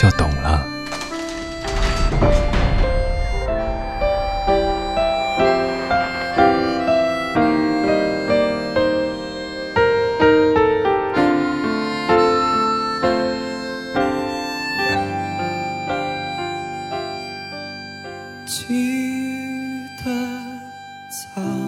就懂了。记得早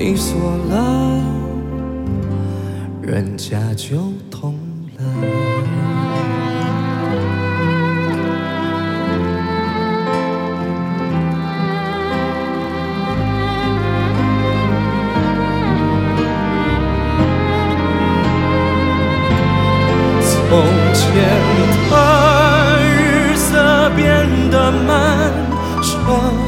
你锁了，人家就懂了。从前的日色变得漫长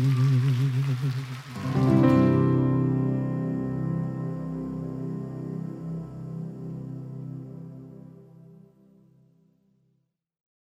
嗯。